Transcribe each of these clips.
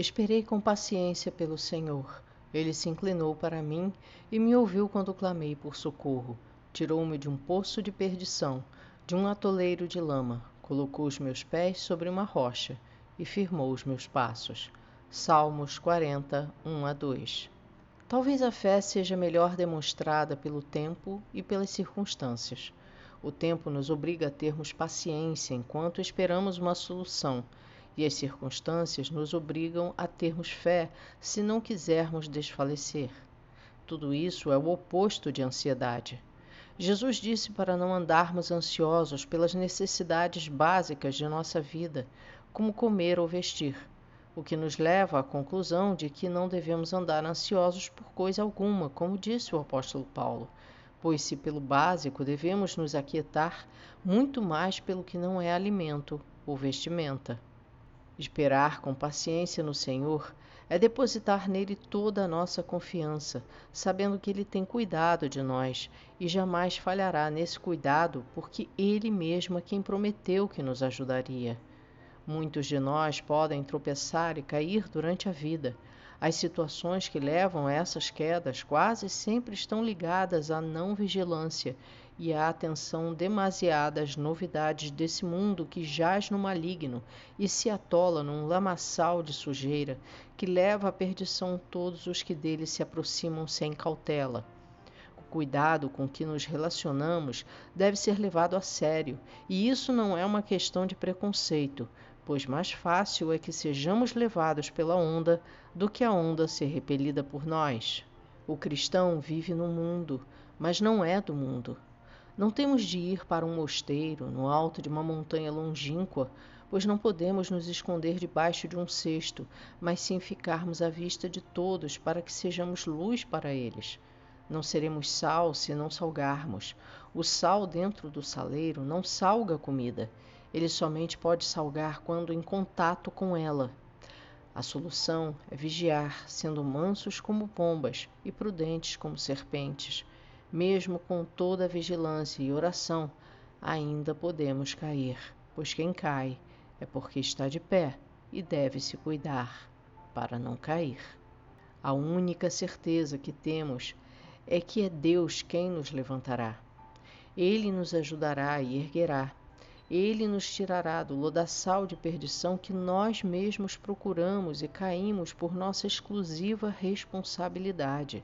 Esperei com paciência pelo Senhor. Ele se inclinou para mim e me ouviu quando clamei por socorro. Tirou-me de um poço de perdição, de um atoleiro de lama, colocou os meus pés sobre uma rocha e firmou os meus passos. Salmos 40, 1 a 2. Talvez a fé seja melhor demonstrada pelo tempo e pelas circunstâncias. O tempo nos obriga a termos paciência enquanto esperamos uma solução, e as circunstâncias nos obrigam a termos fé se não quisermos desfalecer. Tudo isso é o oposto de ansiedade. Jesus disse para não andarmos ansiosos pelas necessidades básicas de nossa vida, como comer ou vestir, o que nos leva à conclusão de que não devemos andar ansiosos por coisa alguma, como disse o apóstolo Paulo pois se pelo básico devemos nos aquietar, muito mais pelo que não é alimento ou vestimenta. Esperar com paciência no Senhor é depositar nele toda a nossa confiança, sabendo que ele tem cuidado de nós e jamais falhará nesse cuidado, porque ele mesmo é quem prometeu que nos ajudaria. Muitos de nós podem tropeçar e cair durante a vida, as situações que levam a essas quedas quase sempre estão ligadas à não vigilância e à atenção demasiada às novidades desse mundo que jaz no maligno e se atola num lamaçal de sujeira que leva à perdição todos os que dele se aproximam sem cautela. O cuidado com que nos relacionamos deve ser levado a sério, e isso não é uma questão de preconceito, pois mais fácil é que sejamos levados pela onda do que a onda ser repelida por nós. O cristão vive no mundo, mas não é do mundo. Não temos de ir para um mosteiro no alto de uma montanha longínqua, pois não podemos nos esconder debaixo de um cesto, mas sim ficarmos à vista de todos para que sejamos luz para eles. Não seremos sal se não salgarmos. O sal dentro do saleiro não salga a comida ele somente pode salgar quando em contato com ela. A solução é vigiar, sendo mansos como pombas e prudentes como serpentes. Mesmo com toda a vigilância e oração, ainda podemos cair, pois quem cai é porque está de pé e deve se cuidar para não cair. A única certeza que temos é que é Deus quem nos levantará. Ele nos ajudará e erguerá ele nos tirará do lodaçal de perdição que nós mesmos procuramos e caímos por nossa exclusiva responsabilidade.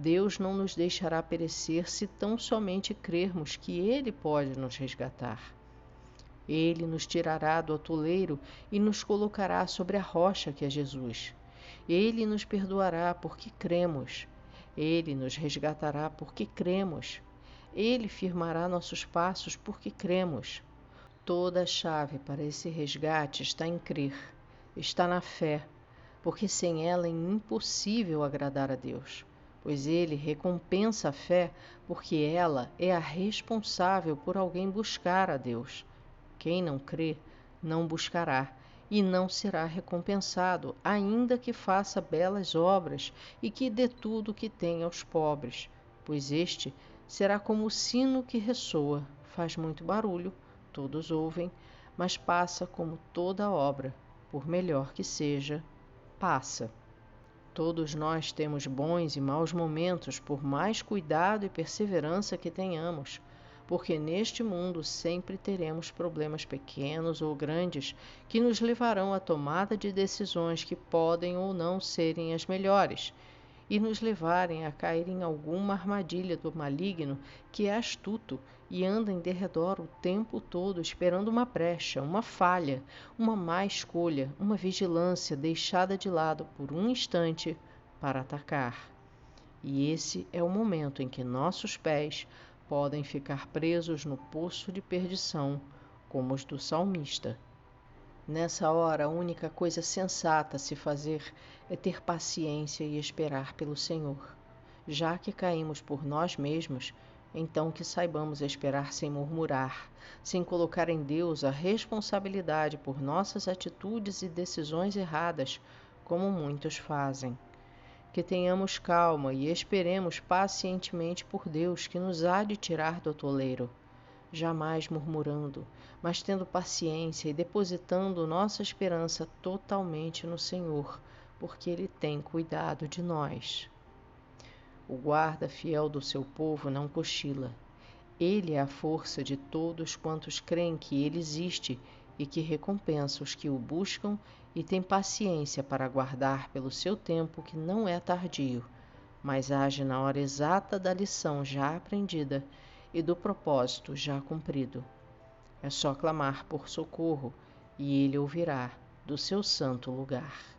Deus não nos deixará perecer se tão somente crermos que Ele pode nos resgatar. Ele nos tirará do atoleiro e nos colocará sobre a rocha que é Jesus. Ele nos perdoará porque cremos. Ele nos resgatará porque cremos. Ele firmará nossos passos porque cremos. Toda a chave para esse resgate está em crer, está na fé, porque sem ela é impossível agradar a Deus, pois Ele recompensa a fé porque ela é a responsável por alguém buscar a Deus. Quem não crê, não buscará e não será recompensado, ainda que faça belas obras e que dê tudo o que tem aos pobres, pois este será como o sino que ressoa, faz muito barulho todos ouvem, mas passa como toda obra, por melhor que seja, passa. Todos nós temos bons e maus momentos, por mais cuidado e perseverança que tenhamos, porque neste mundo sempre teremos problemas pequenos ou grandes que nos levarão à tomada de decisões que podem ou não serem as melhores e nos levarem a cair em alguma armadilha do maligno que é astuto e anda em derredor o tempo todo esperando uma brecha, uma falha, uma má escolha, uma vigilância deixada de lado por um instante para atacar. E esse é o momento em que nossos pés podem ficar presos no poço de perdição, como os do salmista. Nessa hora, a única coisa sensata a se fazer é ter paciência e esperar pelo Senhor. Já que caímos por nós mesmos, então que saibamos esperar sem murmurar, sem colocar em Deus a responsabilidade por nossas atitudes e decisões erradas, como muitos fazem. Que tenhamos calma e esperemos pacientemente por Deus que nos há de tirar do toleiro jamais murmurando, mas tendo paciência e depositando nossa esperança totalmente no Senhor, porque Ele tem cuidado de nós. O guarda fiel do seu povo não cochila. Ele é a força de todos quantos creem que Ele existe e que recompensa os que o buscam e tem paciência para aguardar pelo seu tempo que não é tardio, mas age na hora exata da lição já aprendida e do propósito já cumprido. É só clamar por socorro e ele ouvirá do seu santo lugar.